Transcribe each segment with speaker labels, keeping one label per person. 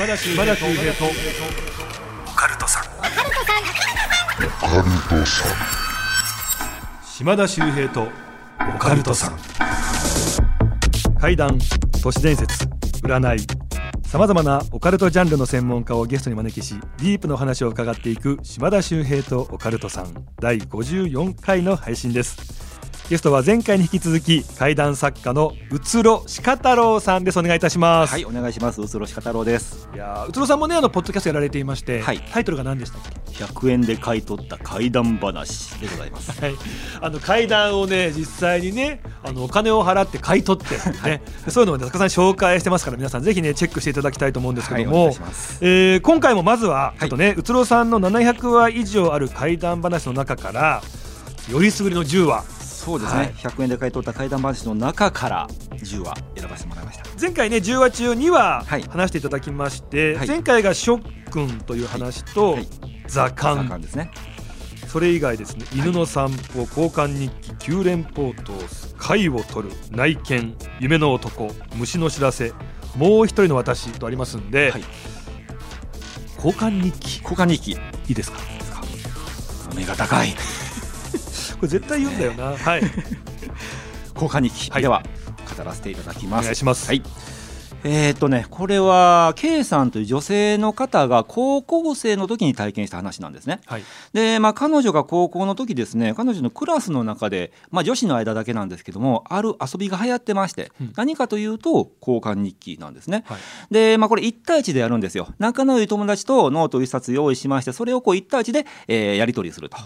Speaker 1: 島田秀平と。オカルトさん。島田秀平と。オカルトさん。怪談。都市伝説。占い。さまざまなオカルトジャンルの専門家をゲストに招きしディープの話を伺っていく島田秀平とオカルトさん。第54回の配信ですゲストは前回に引き続き怪談作家のうつろしか太郎さんです。お願いいたします。
Speaker 2: はいお願いします。うつろしか太郎です。
Speaker 1: いやーうつろさんもねあのポッドキャストやられていまして、
Speaker 2: はい。
Speaker 1: タイトルが何でしたっけ
Speaker 2: 100円で買い取った怪談話でございます。
Speaker 1: はい、あの階段をね実際にねあのお金を払って買い取って、ね。そういうのをねたくさん紹介してますから皆さんぜひねチェックしていただきたいと思うんですけども、
Speaker 2: はい
Speaker 1: えー今回もまずはちょっとね、うつろさんの700話以上ある怪談話の中からよりすぐりの10話
Speaker 2: そうですね、
Speaker 1: はい。
Speaker 2: 100円で買い取った怪談話の中から10話選ばせてもらいました。
Speaker 1: 前回ね10話中2話
Speaker 2: はい。
Speaker 1: 話していただきまして、
Speaker 2: はい。
Speaker 1: 前回がショックンという話と、
Speaker 2: はい。
Speaker 1: 座
Speaker 2: 三
Speaker 1: 鑑
Speaker 2: 巻ですね。
Speaker 1: それ以外ですね。犬の散歩交換日記九連ポート貝を取る内見夢の男虫の知らせもう一人の私とありますんで、
Speaker 2: はい。
Speaker 1: 交換日記。
Speaker 2: 交換日記。
Speaker 1: いいですか？
Speaker 2: お目が高い。
Speaker 1: これ絶対言うんだよな。はい。
Speaker 2: 交換日記、
Speaker 1: はい。
Speaker 2: では語らせていただきます。
Speaker 1: お願いします。
Speaker 2: はいえーっとねこれは K さんという女性の方が高校生の時に体験した話なんですね。
Speaker 1: はい。
Speaker 2: で、まあ、彼女が高校の時ですね彼女のクラスの中で、まあ、女子の間だけなんですけどもある遊びが流行ってまして、
Speaker 1: うん。
Speaker 2: 何かというと交換日記なんですね。
Speaker 1: はい。
Speaker 2: で、まあ、これ1対1でやるんですよ。仲の良い友達とノート1冊用意しましてそれをこう1対1で、えーやり取りすると。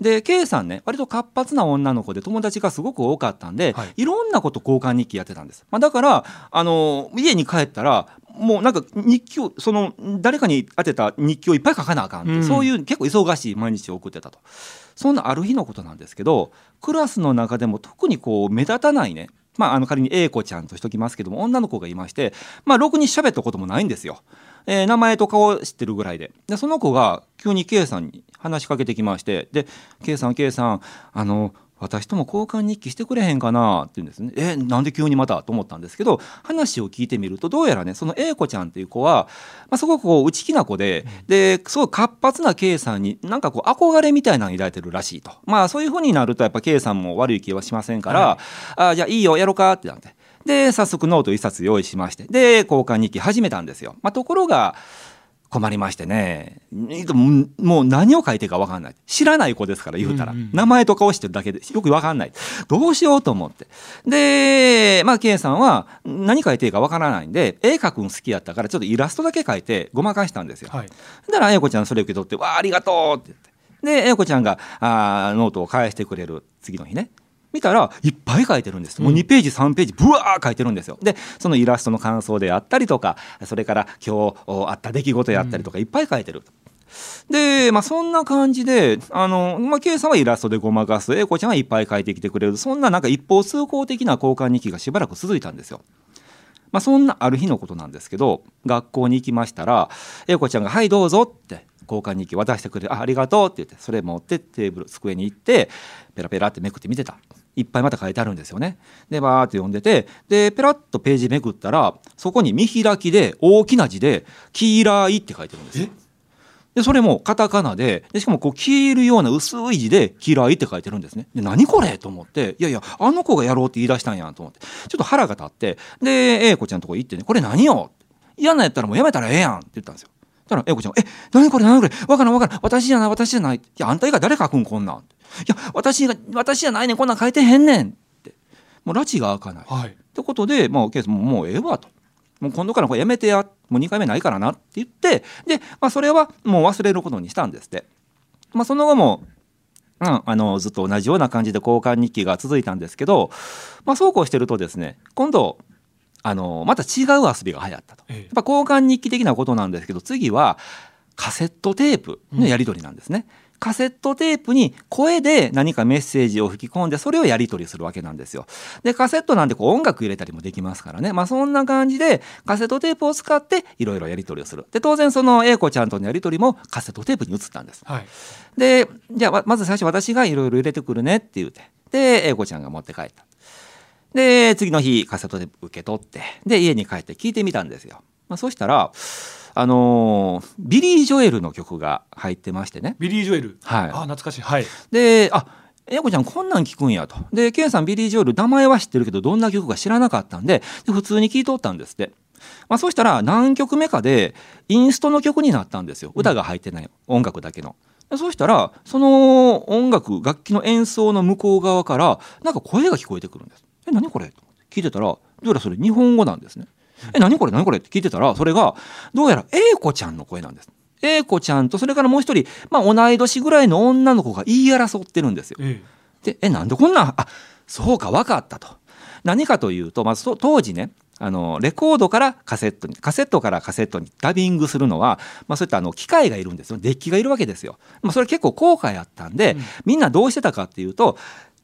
Speaker 2: で K さんね割と活発な女の子で友達がすごく多かったんで、
Speaker 1: はい。
Speaker 2: い、ろんなこと交換日記やってたんです。まあ、だからあの家に帰ったらもうなんか日記をその誰かに当てた日記をいっぱい書かなあかんって、
Speaker 1: うん。
Speaker 2: そういう結構忙しい毎日を送ってたと。そんなある日のことなんですけどクラスの中でも特にこう目立たないねまあ、あの仮に A 子ちゃんとしときますけども女の子がいまして、まあ、ろくに喋ったこともないんですよ、えー名前と顔知ってるぐらいで。でその子が急に K さんに話しかけてきましてで K さん K さんあの私とも交換日記してくれへんかな？って言うんですね。えなんで急にまた？と思ったんですけど話を聞いてみるとどうやらねその A 子ちゃんっていう子は、まあ、すごくこう内気な子で、ですごい活発な K さんになんかこう憧れみたいなのを抱いてるらしいと。まあそういうふうになるとやっぱ K さんも悪い気はしませんから、
Speaker 1: は
Speaker 2: あじゃあいいよやろうか？ってなって。で早速ノート1冊用意しまして。で交換日記始めたんですよ、まあ、ところが困りましてね。もう何を書いてるか分かんない。知らない子ですから言うたら、
Speaker 1: うんうん
Speaker 2: 名前と顔してるだけでよく分かんない。どうしようと思って。でまあ K さんは何書いていいか分からないんで絵描くの好きやったからちょっとイラストだけ描いてごまかしたんですよ、
Speaker 1: はい。
Speaker 2: だから英子ちゃんそれ受け取って「わあありがとう」って言って。で英子ちゃんがあーノートを返してくれる次の日ね見たらいっぱい書いてるんです。もう2ページ3ページブワー書いてるんですよ。でそのイラストの感想であったりとかそれから今日おあった出来事やったりとかいっぱい書いてる。で、まあ、そんな感じで、あの、まあ、K さんはイラストでごまかす、英子ちゃんはいっぱい書いてきてくれる、そんななんか一方通行的な交換日記がしばらく続いたんですよ。まあ、そんなある日のことなんですけど学校に行きましたら英子ちゃんが「はいどうぞ」って交換日記渡してくれて「あありがとう」って言ってそれ持ってテーブル机に行ってペラペラってめくって見てたいっぱいまた書いてあるんですよね。でバーって読んでてでペラッとページめくったらそこに見開きで大きな字で「黄色い」って書いてるんですよ。でそれもカタカナででしかもこう消えるような薄い字で「嫌い」って書いてるんですね。で何これと思っていやいやあの子がやろうって言い出したんやと思ってちょっと腹が立ってで英子ちゃんのとこ行ってね「これ何よ?」嫌なやったらもうやめたらええやん」って言ったんですよ。たら英子ちゃんが「え何これ何これわからんわからん私じゃない私じゃない」いやあんた以外誰書くんこんなん」いや私が私じゃないねんこんなん書いてへんねん」ってもう拉致が開かない。
Speaker 1: はい
Speaker 2: ってことで、まあ、ケースももうええわと。もう今度からこれやめてやもう2回目ないからなって言ってで、まあ、それはもう忘れることにしたんですって。まあ、その後も、うん、あのずっと同じような感じで交換日記が続いたんですけど、まあ、そうこうしてるとですね今度あのまた違う遊びが流行ったと。
Speaker 1: ええ
Speaker 2: やっぱ交換日記的なことなんですけど次はカセットテープのやり取りなんですね。カセットテープに声で何かメッセージを吹き込んでそれをやり取りするわけなんですよ。でカセットなんでこう音楽入れたりもできますからね、まあ、そんな感じでカセットテープを使っていろいろやり取りをする。で当然その A 子ちゃんとのやり取りもカセットテープに移ったんです。
Speaker 1: はい
Speaker 2: でじゃあままず最初私がいろいろ入れてくるねって言うてで A 子ちゃんが持って帰った。で次の日カセットテープ受け取ってで家に帰って聞いてみたんですよ。まあ、そしたらあのービリー・ジョエルの曲が入ってましてね
Speaker 1: ビリー・ジョエル？
Speaker 2: はい
Speaker 1: あ懐かしいはい
Speaker 2: であ A 子ちゃんこんなん聞くんやとでケンさんビリー・ジョエル名前は知ってるけどどんな曲か知らなかったんでで普通に聴いとったんですって。まあ、そうしたら何曲目かでインストの曲になったんですよ歌が入ってない音楽だけの。でそうしたらその音楽楽器の演奏の向こう側からなんか声が聞こえてくるんです。え何これ？聞いてたらどうやらそれ日本語なんですね。え何これ？何これ？って聞いてたらそれがどうやら英子ちゃんの声なんです。英子ちゃんとそれからもう一人、まあ、同い年ぐらいの女の子が言い争ってるんですよ。
Speaker 1: え
Speaker 2: でえなんでこんなんあそうか分かったと。何かというと、まずそ当時ねあのレコードからカセットにカセットからカセットにダビングするのは、まあ、そういったあの機械がいるんですよデッキがいるわけですよ。まあ、それ結構高価やったんで、
Speaker 1: うん
Speaker 2: みんなどうしてたかっていうと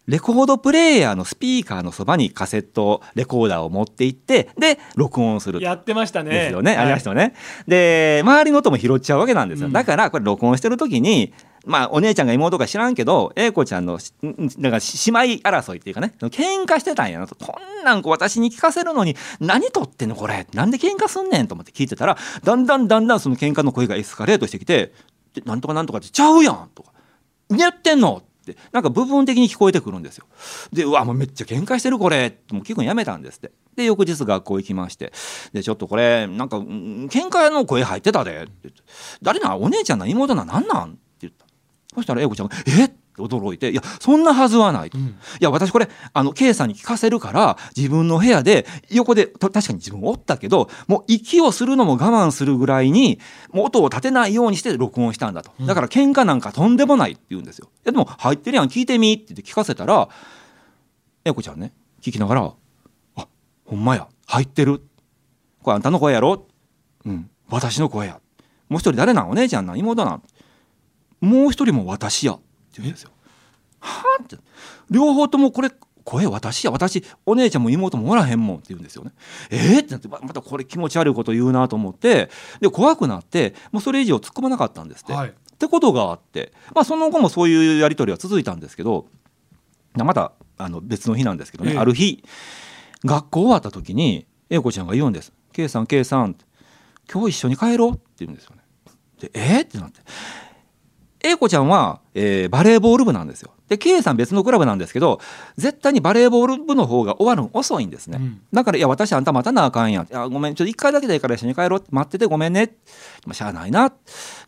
Speaker 2: レコードプレーヤーのスピーカーのそばにカセットレコーダーを持って行ってで録音する。
Speaker 1: えやってましたね。
Speaker 2: ですよね、ありました
Speaker 1: ね
Speaker 2: よね。で周りの音も拾っちゃうわけなんですよ、
Speaker 1: うん。
Speaker 2: だからこれ録音してる時にまあお姉ちゃんが妹か知らんけど英子ちゃんのしんだから姉妹争いっていうかね。喧嘩してたんやなと。こんなんこう私に聞かせるのに何撮ってんのこれ？なんで喧嘩すんねんと思って聞いてたらだんだんだんだんその喧嘩の声がエスカレートしてきて「でなんとかなんとかってちゃうやん」とか「何やってんの?」ってなんか部分的に聞こえてくるんですよ。でうわもうめっちゃ喧嘩してるこれもう聞くのやめたんですって。で翌日学校行きましてでちょっとこれなんか喧嘩の声入ってたでって言って誰なお姉ちゃんな妹な何なん？って言ったそしたら英子ちゃんが「え？っ?」驚いて「いやそんなはずはない」と。
Speaker 1: うん。
Speaker 2: いや私これあの K さんに聞かせるから自分の部屋で横でと確かに自分おったけどもう息をするのも我慢するぐらいにもう音を立てないようにして録音したんだと。だから喧嘩なんかとんでもないって言うんですよ。いやでも入ってるやん聞いてみって言って聞かせたら英子ちゃんね聞きながら「あほんまや入ってる。これあんたの声やろ。うん私の声や。もう一人誰なん？お姉ちゃんなん？妹なん？もう一人も私や」言うんですよ。はあって両方ともこれ声私や私お姉ちゃんも妹もおらへんもんって言うんですよね。えー、ってなってままたこれ気持ち悪いこと言うなと思ってで怖くなってもうそれ以上突っ込まなかったんですって。
Speaker 1: はい
Speaker 2: ってことがあって、まあ、その後もそういうやり取りは続いたんですけどまたあの別の日なんですけどね、
Speaker 1: ええ
Speaker 2: ある日学校終わった時に英子ちゃんが言うんです「K さん K さん今日一緒に帰ろう」って言うんですよね。でえーってなって英子ちゃんは、えーバレーボール部なんですよ。で K さん別のクラブなんですけど絶対にバレーボール部の方が終わるの遅いんですね。
Speaker 1: うん
Speaker 2: だから「いや私あんた待たなあかんやん」いやごめんちょっと一回だけでいいから一緒に帰ろう」待っててごめんね」まあ、しゃあないな」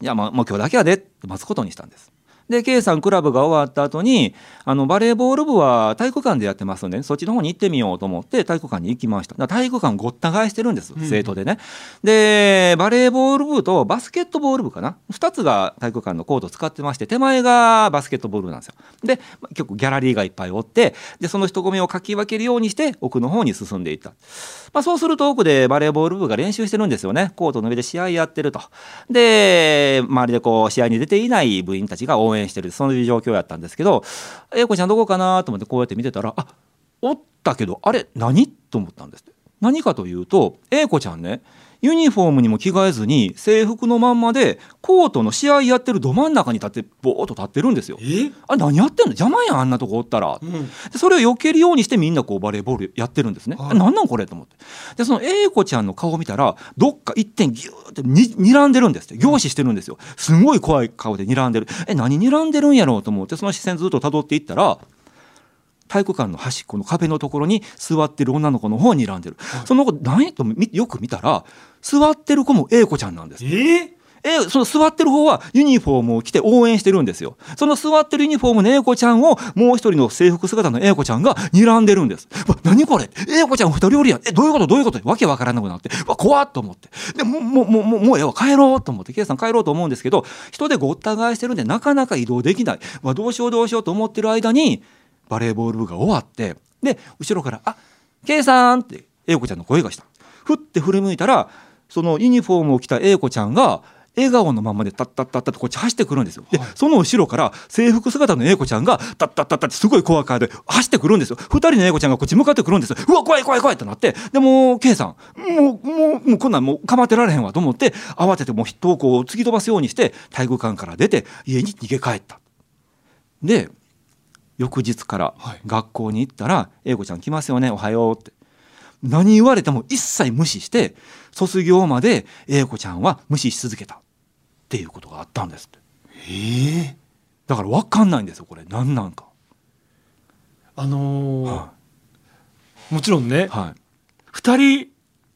Speaker 2: いやまあもう今日だけやで」って待つことにしたんです。で K さんクラブが終わった後にあのバレーボール部は体育館でやってますんで、ね、そっちの方に行ってみようと思って体育館に行きました。体育館ごった返してるんです
Speaker 1: うん
Speaker 2: 生徒でね、でバレーボール部とバスケットボール部かな？2つが体育館のコートを使ってまして手前がバスケットボール部なんですよ。で結構ギャラリーがいっぱいおってでその人混みをかき分けるようにして奥の方に進んでいった、まあ、そうすると奥でバレーボール部が練習してるんですよね。コートの上で試合やってると。で周りでこう試合に出ていない部員たちが応援援してるそういう状況やったんですけど英子ちゃんどこかなと思ってこうやって見てたらあおったけどあれ何？と思ったんです何かというと英子ちゃんねユニフォームにも着替えずに制服のまんまでコートの試合やってるど真ん中に立ってボーっと立ってるんですよ。
Speaker 1: え？
Speaker 2: あれ何やってんの？邪魔やんあんなとこおったら。
Speaker 1: うん
Speaker 2: でそれを避けるようにしてみんなこうバレーボールやってるんですね。
Speaker 1: はい
Speaker 2: え何なんこれ？と思って。でその英子ちゃんの顔を見たらどっか一点ギューってに睨んでるんですって凝視してるんですよ。すごい怖い顔で睨んでる。え何睨んでるんやろう？と思ってその視線ずっと辿っていったら体育館の端っこの壁のところに座ってる女の子の方に睨んでる。その子何とみよく見たら座ってる子も英子ちゃんなんです。
Speaker 1: え
Speaker 2: えその座ってる方はユニフォームを着て応援してるんですよ。その座ってるユニフォームの英子ちゃんをもう一人の制服姿の英子ちゃんが睨んでるんです。わ何これ？英子ちゃん二人おりやん。え、どういうこと？どういうこと？わけわからなくなって。わ、怖っと思って。で、もう、もう、もう、もう、もうええわ、帰ろうと思って、ケイさん帰ろうと思うんですけど、人でごった返してるんでなかなか移動できない。わ、どうしようどうしようと思ってる間に、バレーボール部が終わって、で、後ろから、あ、ケイさんって英子ちゃんの声がした。ふって振り向いたら、そのユニフォームを着た英子ちゃんが、笑顔のままでタッタッタッタってこっち走ってくるんですよ。で、
Speaker 1: はい
Speaker 2: その後ろから制服姿の英子ちゃんがタッタッタッタってすごい怖い顔で走ってくるんですよ。二人の英子ちゃんがこっち向かってくるんですよ。うわ、怖い怖い怖いってなって、でもう、K さん、もう、もう、もうこんなんもう構ってられへんわと思って、慌ててもう人をこう突き飛ばすようにして体育館から出て家に逃げ帰った。で、翌日から
Speaker 1: はい。
Speaker 2: 学校に行ったら、英子ちゃん来ますよね、おはようって。何言われても一切無視して卒業まで英子ちゃんは無視し続けた。っていうことがあったんですって。
Speaker 1: ええ。
Speaker 2: だから分かんないんですよこれ。何なんか、
Speaker 1: あのー
Speaker 2: は
Speaker 1: もちろんね
Speaker 2: いはい。
Speaker 1: 二人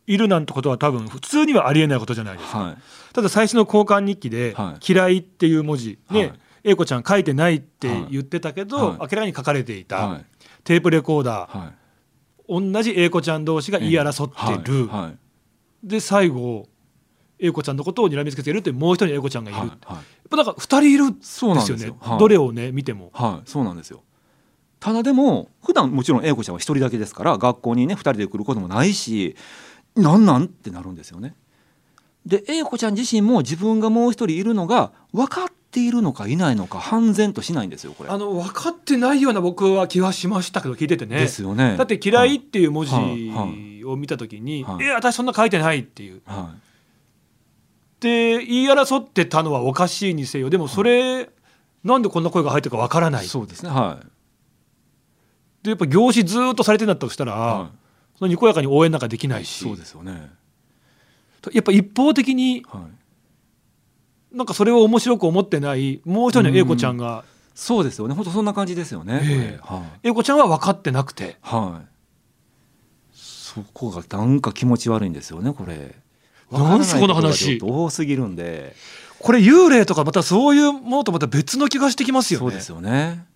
Speaker 1: いるなんてことは多分普通にはありえないことじゃないですか、
Speaker 2: はい。
Speaker 1: ただ最初の交換日記で
Speaker 2: は「
Speaker 1: 嫌い」っていう文字ね、
Speaker 2: はい
Speaker 1: 英子ちゃん書いてないって言ってたけど、
Speaker 2: はい。
Speaker 1: 明らかに書かれていた、
Speaker 2: はい。
Speaker 1: テープレコーダー、
Speaker 2: はい。
Speaker 1: 同じ英子ちゃん同士が言い争ってる、で最後英子ちゃんのことを睨みつけているってもう一人の英子ちゃんがいる、
Speaker 2: はい。
Speaker 1: やっ
Speaker 2: はい
Speaker 1: ぱなんか二人いるんですよね。
Speaker 2: はい。
Speaker 1: どれをね見ても。
Speaker 2: はい、そうなんですよ。ただでも普段もちろん英子ちゃんは一人だけですから学校にね二人で来ることもないしなんなんってなるんですよね。で英子ちゃん自身も自分がもう一人いるのが分かっているのかいないのか判然としないんですよこれ。
Speaker 1: あの分かってないような僕は気はしましたけど聞いててね
Speaker 2: ですよね。
Speaker 1: だって「嫌い」っていう文字
Speaker 2: はいはい
Speaker 1: を見た時に「
Speaker 2: はい
Speaker 1: え私そんな書いてない」っていう
Speaker 2: はい、は
Speaker 1: で言い争ってたのはおかしいにせよでもそれ、なんでこんな声が入ってるかわからない
Speaker 2: い、そうですね。はい。
Speaker 1: でやっぱ凝視ずーっとされてんだとしたら、
Speaker 2: は
Speaker 1: そのにこやかに応援なんかできない
Speaker 2: い、
Speaker 1: し
Speaker 2: そうですよね。
Speaker 1: やっぱ一方的に
Speaker 2: はい。
Speaker 1: なんかそれを面白く思ってないもう一人の英子ちゃんが、
Speaker 2: そうですよね。本当そんな感じですよね。
Speaker 1: 英子ちゃんは分かってなくて
Speaker 2: はい。そこがなんか気持ち悪いんですよねこれ。
Speaker 1: なんすこの話
Speaker 2: 多すぎるんで。
Speaker 1: これ幽霊とかまたそういうものとまた別の気がしてきますよね
Speaker 2: そうですよね。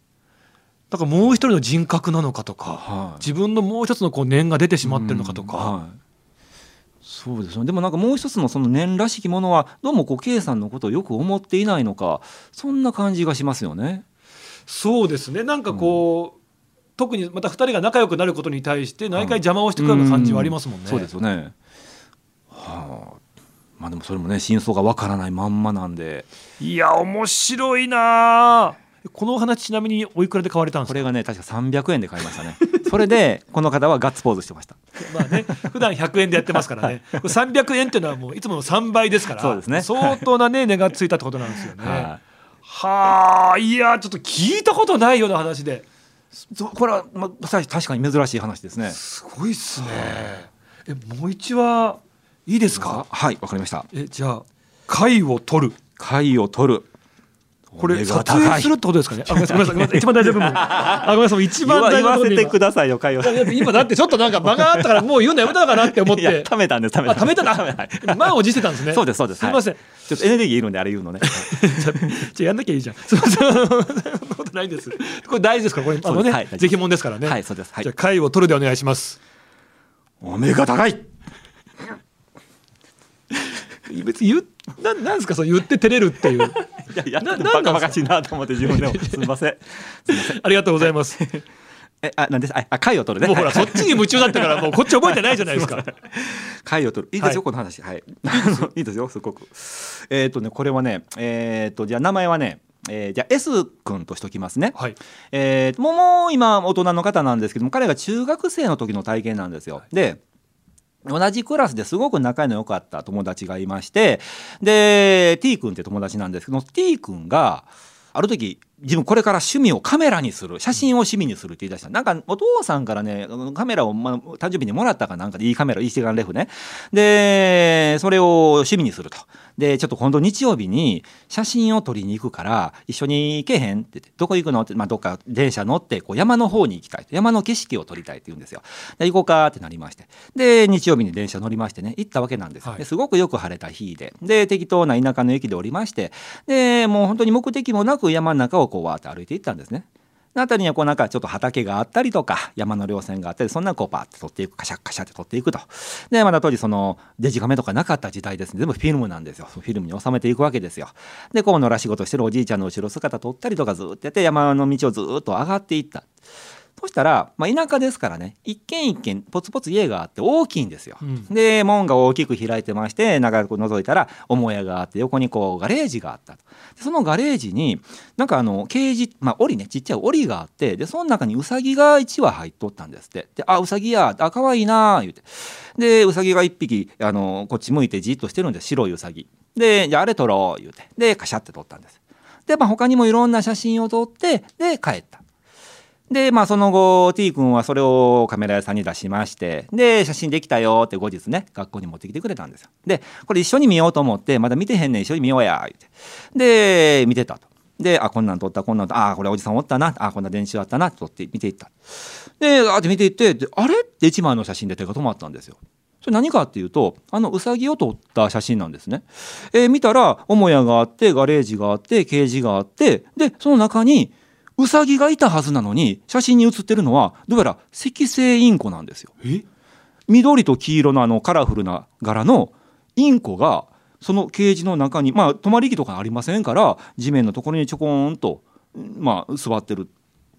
Speaker 1: だからもう一人の人格なのかとか
Speaker 2: はい。
Speaker 1: 自分のもう一つのこう念が出てしまってるのかとか、
Speaker 2: うんはい。そうですよね。でもなんかもう一つのその念らしきものはどうもこう K さんのことをよく思っていないのかそんな感じがしますよね。
Speaker 1: そうですねなんかこう、特にまた2人が仲良くなることに対して毎回邪魔をしてくるような感じはありますもんね。
Speaker 2: そうですよね。はあ。まあでもそれもね真相がわからないまんまなんで
Speaker 1: いや面白いなあこのお話ちなみにおいくらで買われたんですか？
Speaker 2: これがね確か300円で買いましたね。それでこの方はガッツポーズしてました。
Speaker 1: まあね普段100円でやってますからねこれ300円っていうのはもういつもの3倍ですから
Speaker 2: そうですね
Speaker 1: 相当なね値がついたってことなんですよね。
Speaker 2: は
Speaker 1: はあいやちょっと聞いたことないような話で
Speaker 2: これはまあ確かに珍しい話ですね。
Speaker 1: すごいっすね。えもう一話いいですか？
Speaker 2: はいわかりました。
Speaker 1: えじゃあ貝を取る
Speaker 2: 貝を取る。
Speaker 1: これ撮影するってことですかね？あごめんなさいごめんなさい一番大事な部分。あごめんなさい一番大事な部分で今
Speaker 2: わせてくださいよ貝を。
Speaker 1: いやいや今だってちょっとなんか間があったからもう言うのやめたのかなって思って。
Speaker 2: 貯めたんです貯めた
Speaker 1: あ貯めたな。
Speaker 2: はい
Speaker 1: 満を持してたんですね。
Speaker 2: そうですそうです
Speaker 1: すみません。
Speaker 2: ちょっとエネルギーいるんであれ言うのね。
Speaker 1: じゃやんなきゃいいじゃん。すみません。そんなことないです。これ大事ですからこれあのね、ぜひもんですからね。
Speaker 2: はいそうですはい
Speaker 1: じゃあ貝を取るでお願いします。
Speaker 2: お目が高い。
Speaker 1: 別に言うななんですかその言って照れるっていう。
Speaker 2: いややってて
Speaker 1: ななんか
Speaker 2: バカバカしいなと思って自分でもすみません。
Speaker 1: ありがとうございます。
Speaker 2: えあなんです？ああ貝を取るね。
Speaker 1: もうほら
Speaker 2: はい
Speaker 1: そっちに夢中だったからもうこっち覚えてないじゃないですか。
Speaker 2: 貝を取るいいですよ、
Speaker 1: はい
Speaker 2: この話はいいいですよ すごくえっ、とねこれはねえっ、とじゃあ名前はねえーじゃあ S 君としときますね。
Speaker 1: はい。
Speaker 2: えーもうもう今大人の方なんですけども彼が中学生の時の体験なんですよ。で同じクラスですごく仲の良かった友達がいましてで T 君って友達なんですけど T 君がある時自分これから趣味をカメラにする写真を趣味にするって言い出した。なんかお父さんからねカメラを、まあ、誕生日にもらったかなんかでいいカメラいい一眼レフね。でそれを趣味にすると。でちょっと今度日曜日に写真を撮りに行くから一緒に行けへんって言ってどこ行くのって、まあ、どっか電車乗ってこう山の方に行きたい山の景色を撮りたいって言うんですよ。で行こうかってなりまして。で日曜日に電車乗りましてね行ったわけなんです、
Speaker 1: はい。
Speaker 2: ですごくよく晴れた日で。で適当な田舎の駅で降りまして。でもう本当に目的もなく山の中をこうわーって歩いていったんですね。のあたりにはこうなんかちょっと畑があったりとか山の稜線があったりそんなこうパーって撮っていくカシャッカシャって撮っていくと。でまだ当時そのデジカメとかなかった時代ですね。全部フィルムなんですよ。フィルムに収めていくわけですよ。でこう野良仕事してるおじいちゃんの後ろ姿撮ったりとかずっとやって山の道をずっと上がっていった。そしたら、まあ、田舎ですからね一軒一軒ポツポツ家があって大きいんですよ。
Speaker 1: うん。
Speaker 2: で門が大きく開いてまして中こう覗いたら母屋があって横にこうガレージがあったと。でそのガレージになんかあのケージ、まあ、檻ねちっちゃい檻があってでその中にウサギが1羽入っとったんですって。で「あウサギやあ可愛いな」言うて。でウサギが1匹あのこっち向いてじっとしてるんです白いウサギ。で「じゃああれ撮ろう」言うて。でカシャって撮ったんです。で、まあ、他にもいろんな写真を撮ってで帰ったでまあその後 T 君はそれをカメラ屋さんに出しましてで写真できたよって後日ね学校に持ってきてくれたんですよ。でこれ一緒に見ようと思ってまだ見てへんねん一緒に見ようや言って。で見てたと。であこんなん撮ったこんなん撮った。あこれおじさんおったな。あこんな電柱あったな。撮って見ていった。であって見ていってあれ？って1枚の写真で手が止まったんですよ。それ何かっていうとあのウサギを撮った写真なんですね、えー、見たら母屋があってガレージがあってケージがあってでその中にウサギがいたはずなのに写真に写ってるのはどうやら赤星インコなんですよ。緑と黄色のあのカラフルな柄のインコがそのケージの中にまあ止まり木とかありませんから地面のところにちょこんとまあ座ってる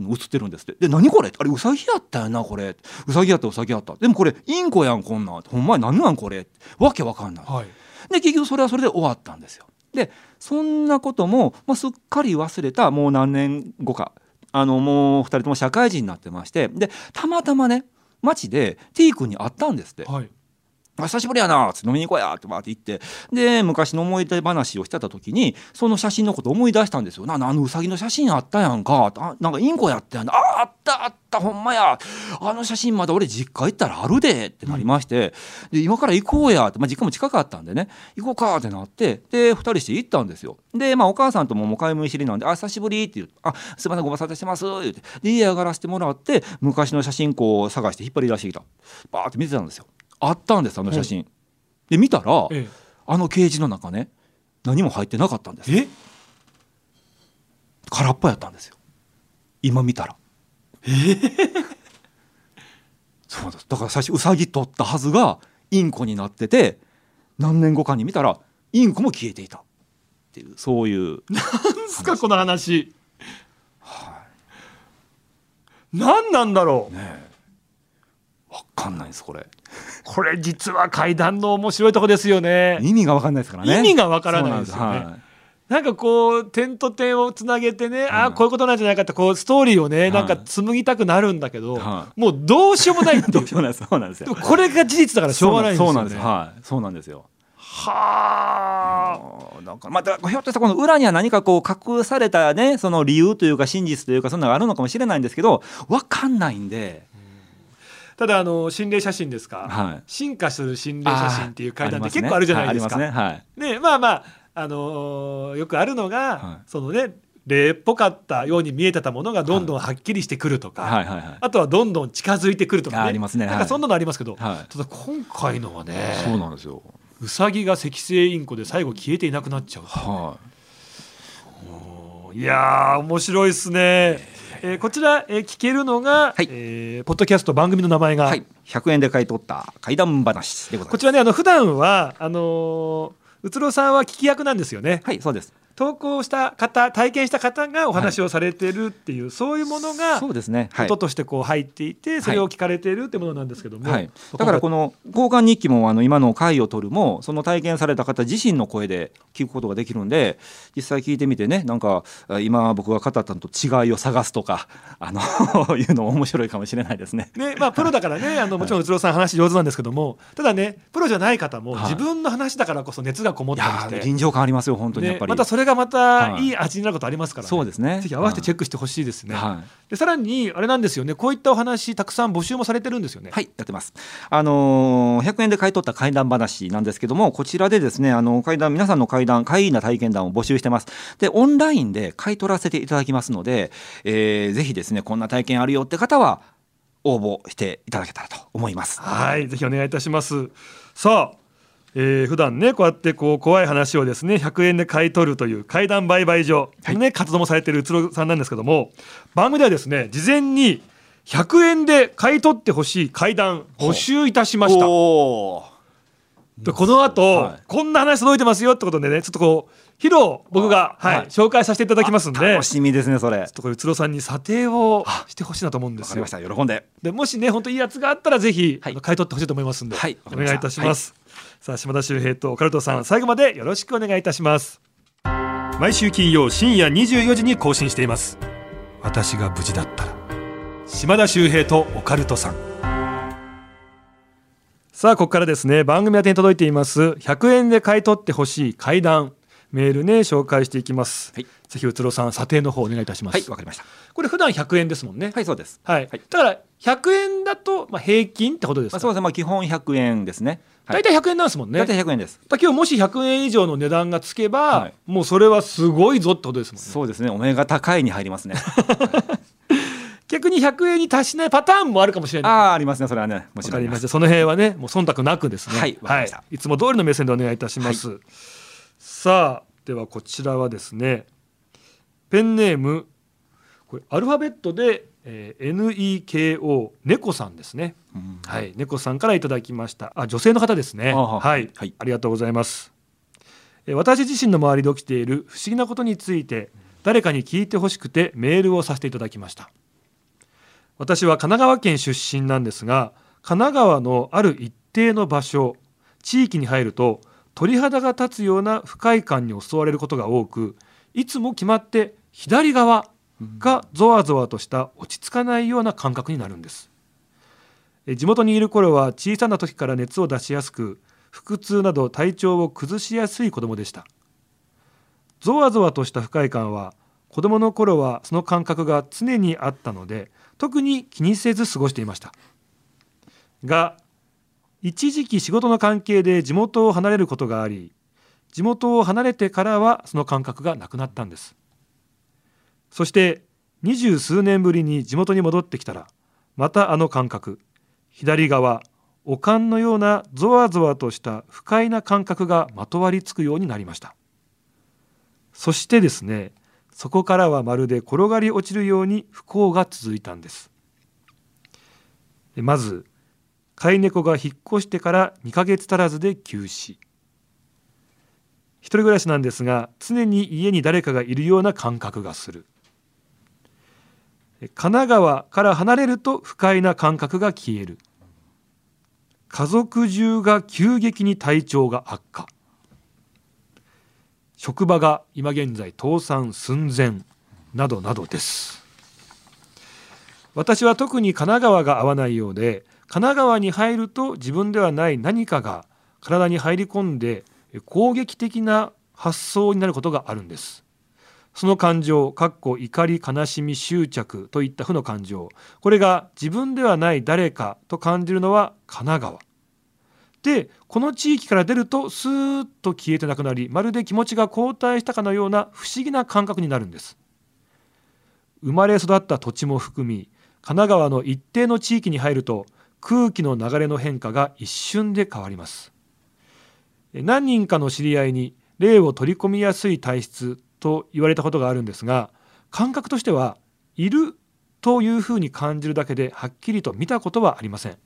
Speaker 2: 映ってるんですって。で何これ？あれウサギやったよなこれ。ウサギやったウサギやった。でもこれインコやんこんなん。ほんまに何なんこれわけわかんない、はい、で結局それはそれで終わったんですよでそんなことも、まあ、すっかり忘れたもう何年後か。あのもう2人とも社会人になってまして。でたまたまね街で T 君に会ったんですって。はい。久しぶりやなって飲みに行こうやってバーって言ってで昔の思い出話をしてた時にその写真のこと思い出したんですよ。なあのうさぎの写真あったやんか。あなんかインコやったやんあああったあったほんまや。あの写真まだ俺実家行ったらあるでってなりまして、で今から行こうやって、まあ、実家も近かったんでね。行こうかってなってで2人して行ったんですよ。でまあお母さんとももう買い物しりなんで「あ久しぶり」って言って「あすいませんご無沙汰してます」言って。で家上がらせてもらって昔の写真こう探して引っ張り出してきた。バーって見てたんですよ。あったんですあの写真、で見たら、ええ、あのケージの中ね何も入ってなかったんですえ？空っぽやったんですよ。今見たら。え？そうです。だから最初ウサギ取ったはずがインコになってて何年後かに見たらインコも消えていた。っていうそういう。
Speaker 1: なんすかこの話。はい、何なんだろう。ね
Speaker 2: 分かんないですこれ。
Speaker 1: これ実は階段の面白いとこですよね。
Speaker 2: 意味が分かんないですからね。
Speaker 1: 意味が分からないですよね。はい。なんかこう点と点をつなげてね、うん、ああこういうことなんじゃないかってこうストーリーをね、なんか紡ぎたくなるんだけど、はい、もうどうしようもない
Speaker 2: どうしようもないそうなんですよ。
Speaker 1: これが事実だからしょうがないんですよ、ね、そうなんです。
Speaker 2: はい。そうなんですよ。
Speaker 1: は
Speaker 2: あなんかまたひょっとしたらこの裏には何かこう隠されたねその理由というか真実というかそんなのがあるのかもしれないんですけど分かんないんで。
Speaker 1: ただあの心霊写真ですか、はい、進化する心霊写真っていう階段って結構あるじゃないですか。ね。はい、ねまあまああのー、よくあるのが、はい、そのね霊っぽかったように見えてたものがどんどんはっきりしてくるとか、はいはいはい、あとはどんどん近づいてくるとかね。
Speaker 2: ありますね、
Speaker 1: なんかそんなのありますけど、ただ今回のはね
Speaker 2: そうなんですよ。
Speaker 1: うさぎが赤星インコで最後消えていなくなっちゃう、はい、いや面白いですね。えー、こちら、えー、聞けるのが、はい、えー、ポッドキャスト番組の名前が、はい、
Speaker 2: 100円で買い取った怪談話でございます。
Speaker 1: こちらねあの普段はあのー、うつろさんは聞き役なんですよね。
Speaker 2: はいそうです
Speaker 1: 投稿した方体験した方がお話をされてるっていう、はい、そういうものが
Speaker 2: そうですね、
Speaker 1: はい、音としてこう入っていてそれを聞かれているってものなんですけども、はい、
Speaker 2: だからこの交換日記もあの今の回を取るもその体験された方自身の声で聞くことができるんで実際聞いてみてねなんか今僕が語ったのと違いを探すとかあの いうのも面白いかもしれないですね。
Speaker 1: ねまあプロだからねあのもちろんうつろさん話上手なんですけどもただねプロじゃない方も自分の話だからこそ熱がこもったりして、
Speaker 2: 臨場感ありますよ本当にやっぱり、
Speaker 1: ね、またそれがまたい。い味になることありますから、ね、
Speaker 2: そうですね。
Speaker 1: ぜひ合わせてチェックしてほしいですね、はい、でさらにあれなんですよね。こういったお話たくさん募集もされてるんですよね。
Speaker 2: はいやってます。あのー、100円で買い取った怪談話なんですけどもこちらでですねあの怪談皆さんの怪談怪異な体験談を募集してます。でオンラインで買い取らせていただきますので、えー、ぜひですねこんな体験あるよって方は応募していただけたらと思います。
Speaker 1: はいぜひお願いいたします。さあえー、普段ねこうやってこう怖い話をですね100円で買い取るという怪談売買所のね、はい、活動もされているうつろさんなんですけども番組ではですね事前に100円で買い取ってほしい怪談募集いたしました。でこの後、はい、こんな話届いてますよってことでねちょっとこう披露僕が、はい、はい、紹介させていただきますんで
Speaker 2: 楽しみですねそれ。ちょ
Speaker 1: っとこれうつろさんに査定をしてほしいなと思うんですよ。
Speaker 2: 喜んで。
Speaker 1: でもしね本当いいやつがあったらぜひ、はい、買い取ってほしいと思いますんで、はい、お願いいたします、さあ島田秀平とオカルトさん最後までよろしくお願いいたします。毎週金曜深夜24時に更新しています。私が無事だったら島田秀平とオカルトさん。さあここからですね番組宛に届いています100円で買い取ってほしい怪談メールね紹介していきます、
Speaker 2: はい。
Speaker 1: ぜひうつろさん査定の方お願いいたします、
Speaker 2: はいわかりました。
Speaker 1: これ普段100円ですもんね。
Speaker 2: はいそうです。
Speaker 1: はい、
Speaker 2: はい。
Speaker 1: だから100円だとまあ平均ってことですか、
Speaker 2: まあそうですね。まあ基本100円ですね。はい。
Speaker 1: 大体100円なんですもんね。
Speaker 2: 大体100円です。
Speaker 1: だ今日もし100円以上の値段がつけば、
Speaker 2: はい。
Speaker 1: もうそれはすごいぞってことですもんね。
Speaker 2: そうですね。お目が高いに入りますね。
Speaker 1: 逆に100円に達しないパターンもあるかもしれない。
Speaker 2: ああありますね。それはね。もちろん
Speaker 1: その辺はねもう忖度なくですね。
Speaker 2: はいわかりました。
Speaker 1: い。つも通りの目線でお願いいたします、さあではこちらはですねペンネームこれアルファベットで、えー NEKO 猫さんですね。
Speaker 2: うん。
Speaker 1: はい猫さんからいただきました。あ女性の方ですね。
Speaker 2: あは
Speaker 1: はい、
Speaker 2: はい。
Speaker 1: ありがとうございます。えー私自身の周りで起きている不思議なことについて誰かに聞いてほしくてメールをさせていただきました。私は神奈川県出身なんですが神奈川のある一定の場所地域に入ると鳥肌が立つような不快感に襲われることが多くいつも決まって左側がゾワゾワとした落ち着かないような感覚になるんです。え地元にいる頃は小さな時から熱を出しやすく腹痛など体調を崩しやすい子供でした。ゾワゾワとした不快感は子供の頃はその感覚が常にあったので特に気にせず過ごしていました。が一時期仕事の関係で地元を離れることがあり地元を離れてからはその感覚がなくなったんです。そして二十数年ぶりに地元に戻ってきたらまたあの感覚左側おかんのようなゾワゾワとした不快な感覚がまとわりつくようになりました。そしてですねそこからはまるで転がり落ちるように不幸が続いたんです。まず飼い猫が引っ越してから2ヶ月足らずで急死一人暮らしなんですが常に家に誰かがいるような感覚がする。神奈川から離れると不快な感覚が消える。家族中が急激に体調が悪化。職場が今現在倒産寸前。などなどです。私は特に神奈川が合わないようで神奈川に入ると自分ではない何かが体に入り込んで攻撃的な発想になることがあるんです。その感情かっこ怒り悲しみ執着といった負の感情。これが自分ではない誰かと感じるのは神奈川。でこの地域から出るとスーッと消えてなくなりまるで気持ちが後退したかのような不思議な感覚になるんです。生まれ育った土地も含み神奈川の一定の地域に入ると空気の流れの変化が一瞬で変わります。何人かの知り合いに霊を取り込みやすい体質と言われたことがあるんですが感覚としてはいるというふうに感じるだけではっきりと見たことはありません。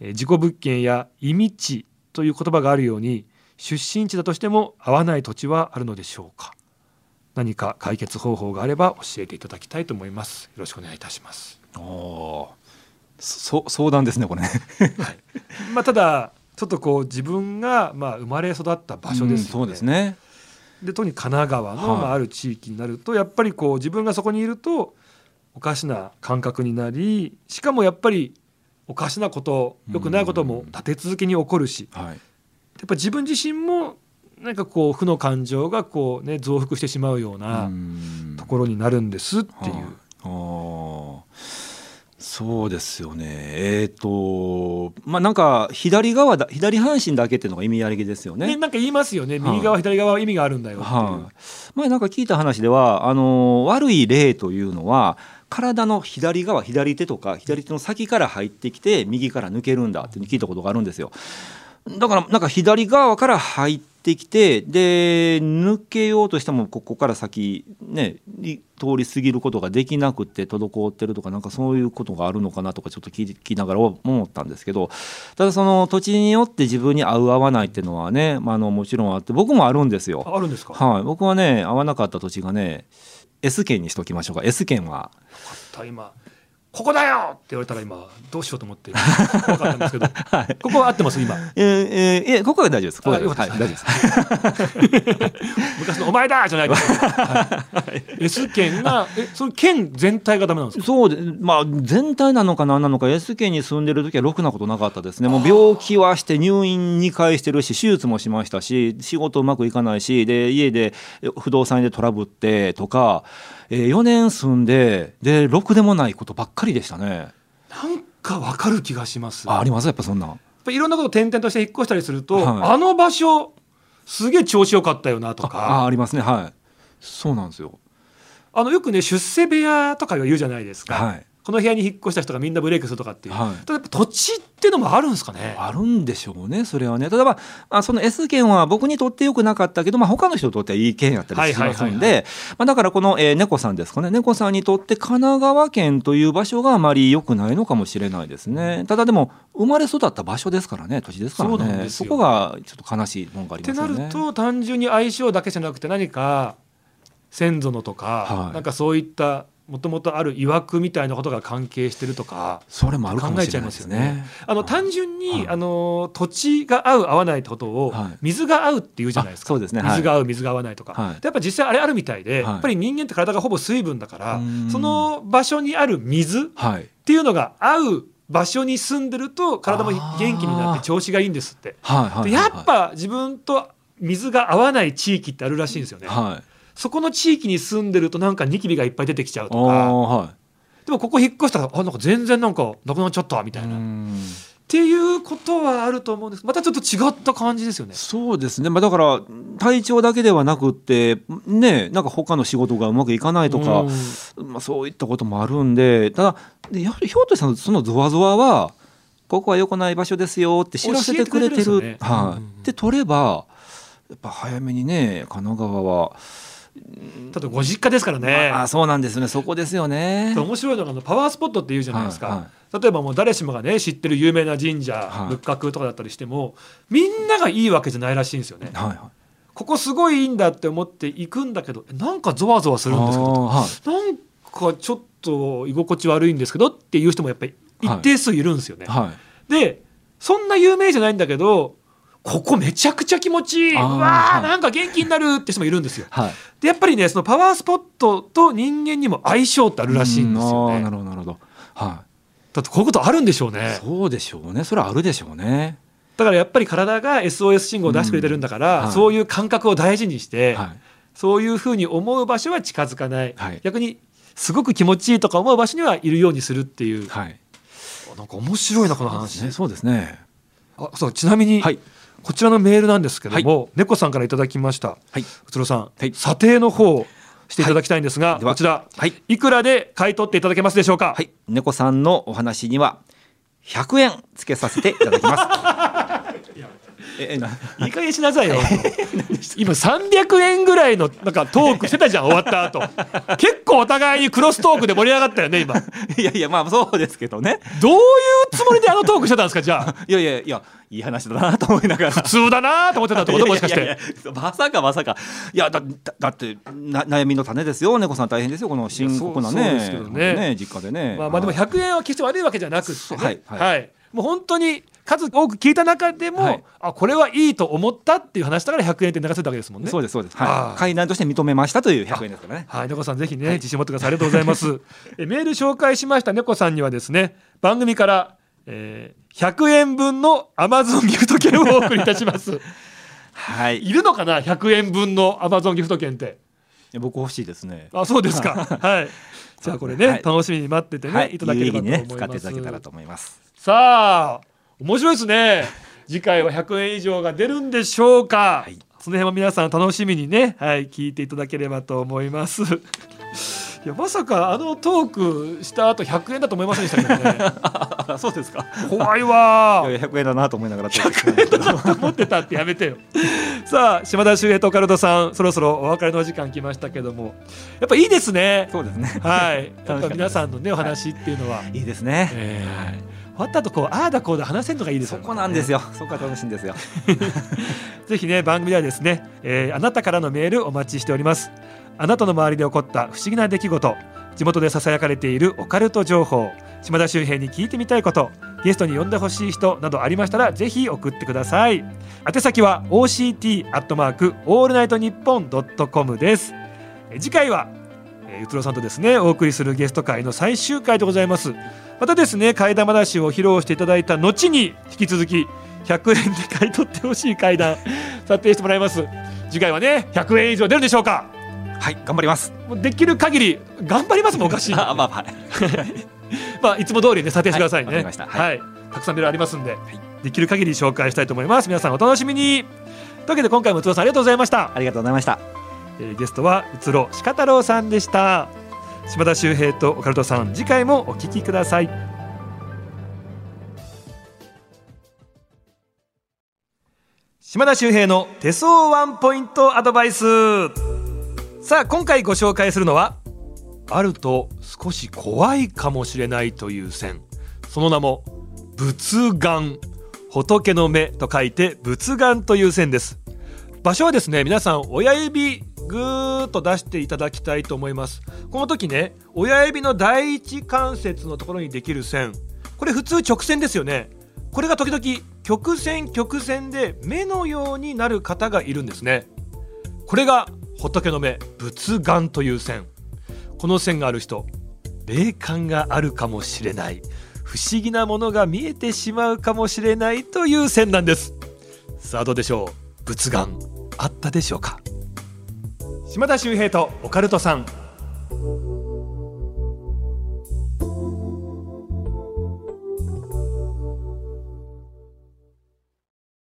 Speaker 1: えー事故物件や意味地という言葉があるように出身地だとしても合わない土地はあるのでしょうか。何か解決方法があれば教えていただきたいと思います。よろしくお願いいたします。
Speaker 2: おー。そ相談ですねこれね。
Speaker 1: まあただちょっとこう自分がまあ生まれ育った場所ですよね、
Speaker 2: うんそうですね。
Speaker 1: で特に神奈川の
Speaker 2: はい。
Speaker 1: まあある地域になるとやっぱりこう自分がそこにいるとおかしな感覚になりしかもやっぱりおかしなこと良くないことも立て続けに起こるし
Speaker 2: はい。
Speaker 1: やっぱ自分自身もなんかこう負の感情がこうね増幅してしまうような
Speaker 2: うん。
Speaker 1: ところになるんですっていう。
Speaker 2: はい。あーそうですよね。えっ、とまあなんか左側だ左半身だけっていうのが意味ありげですよね。
Speaker 1: ね、なんか言いますよね。
Speaker 2: はい。
Speaker 1: 右側、左側は意味があるんだよ
Speaker 2: はい、前なんか聞いた話ではあの悪い霊というのは体の左側左手とか左手の先から入ってきて右から抜けるんだって聞いたことがあるんですよ。だからなんか左側から入ってきてで抜けようとしてもここから先ねり通り過ぎることができなくて滞ってるとかなんかそういうことがあるのかなとかちょっと聞きながら思ったんですけどただその土地によって自分に合う合わないっていうのはね、まあ、あのもちろんあって僕もあるんですよ。
Speaker 1: ああるんですか、
Speaker 2: はい、僕はね合わなかった土地がね S 県にしときましょうか。S 県は
Speaker 1: ここだよって言われたら今どうしようと思って分かったんですけど、はい、ここは合ってます今。
Speaker 2: えー、えー、ここは大丈夫です。ここは大丈夫です。
Speaker 1: 昔のお前だじゃないですか。はい S 県がえそれ県全体がダメなんですか？
Speaker 2: そうでまあ全体なのか何なのか S 県に住んでる時はろくなことなかったですねもう病気はして入院2回してるし手術もしましたし仕事うまくいかないしで家で不動産でトラブってとか、えー、4年住んででろくでもないことばっかりでしたね。
Speaker 1: なんかわかる気がします。
Speaker 2: ああります？やっぱそんな。
Speaker 1: やっぱいろんなこと転々として引っ越したりすると、
Speaker 2: はい。
Speaker 1: あの場所すげえ調子良かったよなと
Speaker 2: あ
Speaker 1: か。
Speaker 2: ありますね。はい。そうなんですよ。
Speaker 1: あのよくね出世部屋とか言うじゃないですか、
Speaker 2: はい
Speaker 1: この部屋に引っ越した人がみんなブレイクするとかっていう、
Speaker 2: はい。
Speaker 1: ただやっぱ土地っていうのもあるんですかね。
Speaker 2: あるんでしょうねそれはね。例えばあその S 県は僕にとってよくなかったけど、まあ、他の人にとってはいい県やったりしますんでまあだからこの、えー猫さんですかね。猫さんにとって神奈川県という場所があまり良くないのかもしれないですね。ただでも生まれ育った場所ですからね。土地ですからね。そこがちょっと悲しいもんがあり
Speaker 1: ってな
Speaker 2: ますよね。
Speaker 1: ると単純に相性だけじゃなくて何か先祖のとか、
Speaker 2: はい。
Speaker 1: なんかそういったもともとある曰くみたいなことが関係してるとか
Speaker 2: それもあるか
Speaker 1: 考
Speaker 2: もしれないですすね。。
Speaker 1: あの単純に、
Speaker 2: はい
Speaker 1: あの土地が合う合わないってことを、
Speaker 2: はい
Speaker 1: 水が合うっていうじゃないですか。
Speaker 2: あそうですねはい
Speaker 1: 水が合う水が合わないとか。
Speaker 2: はい
Speaker 1: でやっぱ実際あれあるみたいで、
Speaker 2: はい
Speaker 1: やっぱり人間って体がほぼ水分だから
Speaker 2: うん
Speaker 1: その場所にある水っ
Speaker 2: はい
Speaker 1: ていうのが合う場所に住んでると体も元気になって調子がいいんですって。
Speaker 2: はいはいはい
Speaker 1: でやっぱ自分と水が合わない地域ってあるらしいんですよね。
Speaker 2: はい
Speaker 1: そこの地域に住んでるとなんかニキビがいっぱい出てきちゃう
Speaker 2: あ
Speaker 1: とか。
Speaker 2: ーはい。
Speaker 1: でもここ引っ越したらあなんか全然なんかなくなっちゃったみたいな。っ
Speaker 2: うん。
Speaker 1: ていうことはあると思うんです。またちょっと違った感じですよね。
Speaker 2: そうですね、まあ、だから体調だけではなくってねなんか他の仕事がうまくいかないとか、
Speaker 1: うん。
Speaker 2: まあ、そういったこともあるんでただでやはりひょっとしたらそのゾワゾワはここは良くない場所ですよって知らせてくれてる。
Speaker 1: てね。
Speaker 2: はい。
Speaker 1: うん。
Speaker 2: で取ればやっぱ早めにね神奈川は、
Speaker 1: ただご実家ですからね。
Speaker 2: あそうなんですねそこですよね。
Speaker 1: 面白いのがあのパワースポットって言うじゃないですか、
Speaker 2: はいは
Speaker 1: 例えばもう誰しもがね知ってる有名な神社、
Speaker 2: はい
Speaker 1: 仏閣とかだったりしてもみんながいいわけじゃないらしいんですよね。
Speaker 2: はいはい
Speaker 1: ここすごいいいんだって思って行くんだけどえなんかゾワゾワするんですけど
Speaker 2: はい
Speaker 1: なんかちょっと居心地悪いんですけどっていう人もやっぱり一定数いるんですよね。
Speaker 2: はい
Speaker 1: でそんな有名じゃないんだけどここめちゃくちゃ気持ちいい、うわ
Speaker 2: はい
Speaker 1: ーなんか元気になるって人もいるんですよ。
Speaker 2: はい。
Speaker 1: でやっぱりねそのパワースポットと人間にも相性ってあるらしいんですよ
Speaker 2: うん。あーな
Speaker 1: ね。
Speaker 2: るほどなるほど。は
Speaker 1: だってこういうことあるんでしょう
Speaker 2: い
Speaker 1: ね。
Speaker 2: そうでしょうね。それはあるでしょうね。
Speaker 1: だからやっぱり体が SOS 信号を出してくれてるんだから、
Speaker 2: うん。はい。
Speaker 1: そういう感覚を大事にして、
Speaker 2: はい。
Speaker 1: そういうふうに思う場所は近づかない、
Speaker 2: はい。
Speaker 1: 逆にすごく気持ちいいとか思う場所にはいるようにするっていう、
Speaker 2: はい。
Speaker 1: なんか面白いなこの話。
Speaker 2: ねそうですね。
Speaker 1: あそうちなみに、
Speaker 2: はい
Speaker 1: こちらのメールなんですけども、猫さんからいただきました。
Speaker 2: はい。
Speaker 1: 宇都さん、
Speaker 2: はい。
Speaker 1: 査定の方していただきたいんですが、
Speaker 2: では
Speaker 1: こちら、
Speaker 2: はい。
Speaker 1: いくらで買い取っていただけますでしょうか？
Speaker 2: はい、猫さんのお話には100円つけさせていただきます。え、え、な、
Speaker 1: いい加減しなさいよ。今300円ぐらいのなんかトークしてたじゃん終わった後。結構お互いにクロストークで盛り上がったよね今。
Speaker 2: いやいや、まあ、そうですけどね。
Speaker 1: どういうつもりであのトークしてたんですかじゃあ？
Speaker 2: いやいやいや、いい話だなと思いながら。
Speaker 1: 普通だなと思ってたってこともしかし
Speaker 2: いやいや
Speaker 1: て。
Speaker 2: いやまさかまさか。いや、だ、だだって、な、悩みの種ですよ。猫さん大変ですよ。この深刻なね。
Speaker 1: すけどね
Speaker 2: 実家でね。
Speaker 1: まあまあでも100円は決して悪いわけじゃなくってね。
Speaker 2: はいはい
Speaker 1: もう本当に数多く聞いた中でも、
Speaker 2: はい
Speaker 1: あこれはいいと思ったっていう話だから100円って流せたわけですもんね。
Speaker 2: そうです、そうです。はい。階段として認めましたという100円ですからね。
Speaker 1: はい、猫さんぜひね、自信持ってください。ありがとうございます。えメール紹介しました猫さんにはですね、番組から、えー、100円分の Amazon ギフト券をお送りいたします。
Speaker 2: はい。
Speaker 1: いるのかな ?100 円分の Amazon ギフト券って？
Speaker 2: 僕欲しいですね。
Speaker 1: あ、そうですか。はい。じゃあこれね、
Speaker 2: はい
Speaker 1: 楽しみに待っててね、
Speaker 2: はい
Speaker 1: い、ただければと思います。
Speaker 2: 使っていただけたらと思います。
Speaker 1: さあ、面白いですね。次回は100円以上が出るんでしょうか。
Speaker 2: はい
Speaker 1: その辺も皆さん楽しみにね、はい、聞いていただければと思います。いやまさかあのトークした後100円だと思いませんでしたけどね。
Speaker 2: あ、そうですか。
Speaker 1: 怖いわ
Speaker 2: いやいや100円だなと思いながら。
Speaker 1: 思ってたってやめてよ。さあ島田秀平とオカルトさんそろそろお別れのお時間来ましたけどもやっぱいいですね。
Speaker 2: そうですね。
Speaker 1: はい。皆さんのねお話っていうのは、
Speaker 2: いいですね。
Speaker 1: えー終わった後こうああだこうだ話せるのがいいです
Speaker 2: そ
Speaker 1: よね。
Speaker 2: こなんですよ。そこが楽しいんですよ。
Speaker 1: ぜひね番組ではですね、えーあなたからのメールお待ちしておりますあなたの周りで起こった不思議な出来事地元でささやかれているオカルト情報島田秀平に聞いてみたいことゲストに呼んでほしい人などありましたらぜひ送ってください宛先は OCT アットマークオールナイトニッポンドットコムですえ次回はえー宇津呂さんとですねお送りするゲスト回の最終回でございますまたですね替え玉出しを披露していただいた後に引き続き100円で買い取ってほしい怪談査定してもらいます。次回はね100円以上出るでしょうか。
Speaker 2: はい頑張ります。
Speaker 1: できる限り頑張りますもんおかしい
Speaker 2: あまあまあ。
Speaker 1: まあ いつも通りね査定してくださいね、
Speaker 2: はいわかりました。は
Speaker 1: はい、たくさんメールありますんで、できる限り紹介したいと思います。皆さんお楽しみに。というわけで今回もうつろさんありがとうございました。
Speaker 2: ありがとうございました。
Speaker 1: えーゲストはうつろ鹿太郎さんでした島田秀平とオカルトさん次回もお聞きください。島田秀平の手相ワンポイントアドバイス。さあ今回ご紹介するのはあると少し怖いかもしれないという線。その名も仏眼。仏の目と書いて仏眼という線です。場所はですね皆さん親指ぐーっと出していただきたいと思います。この時ね親指の第一関節のところにできる線。これ普通直線ですよね。これが時々曲線曲線で目のようになる方がいるんですね。これが仏の目仏眼という線。この線がある人霊感があるかもしれない。不思議なものが見えてしまうかもしれないという線なんです。さあどうでしょう？仏眼あったでしょうか？島田秀平とオカルトさん。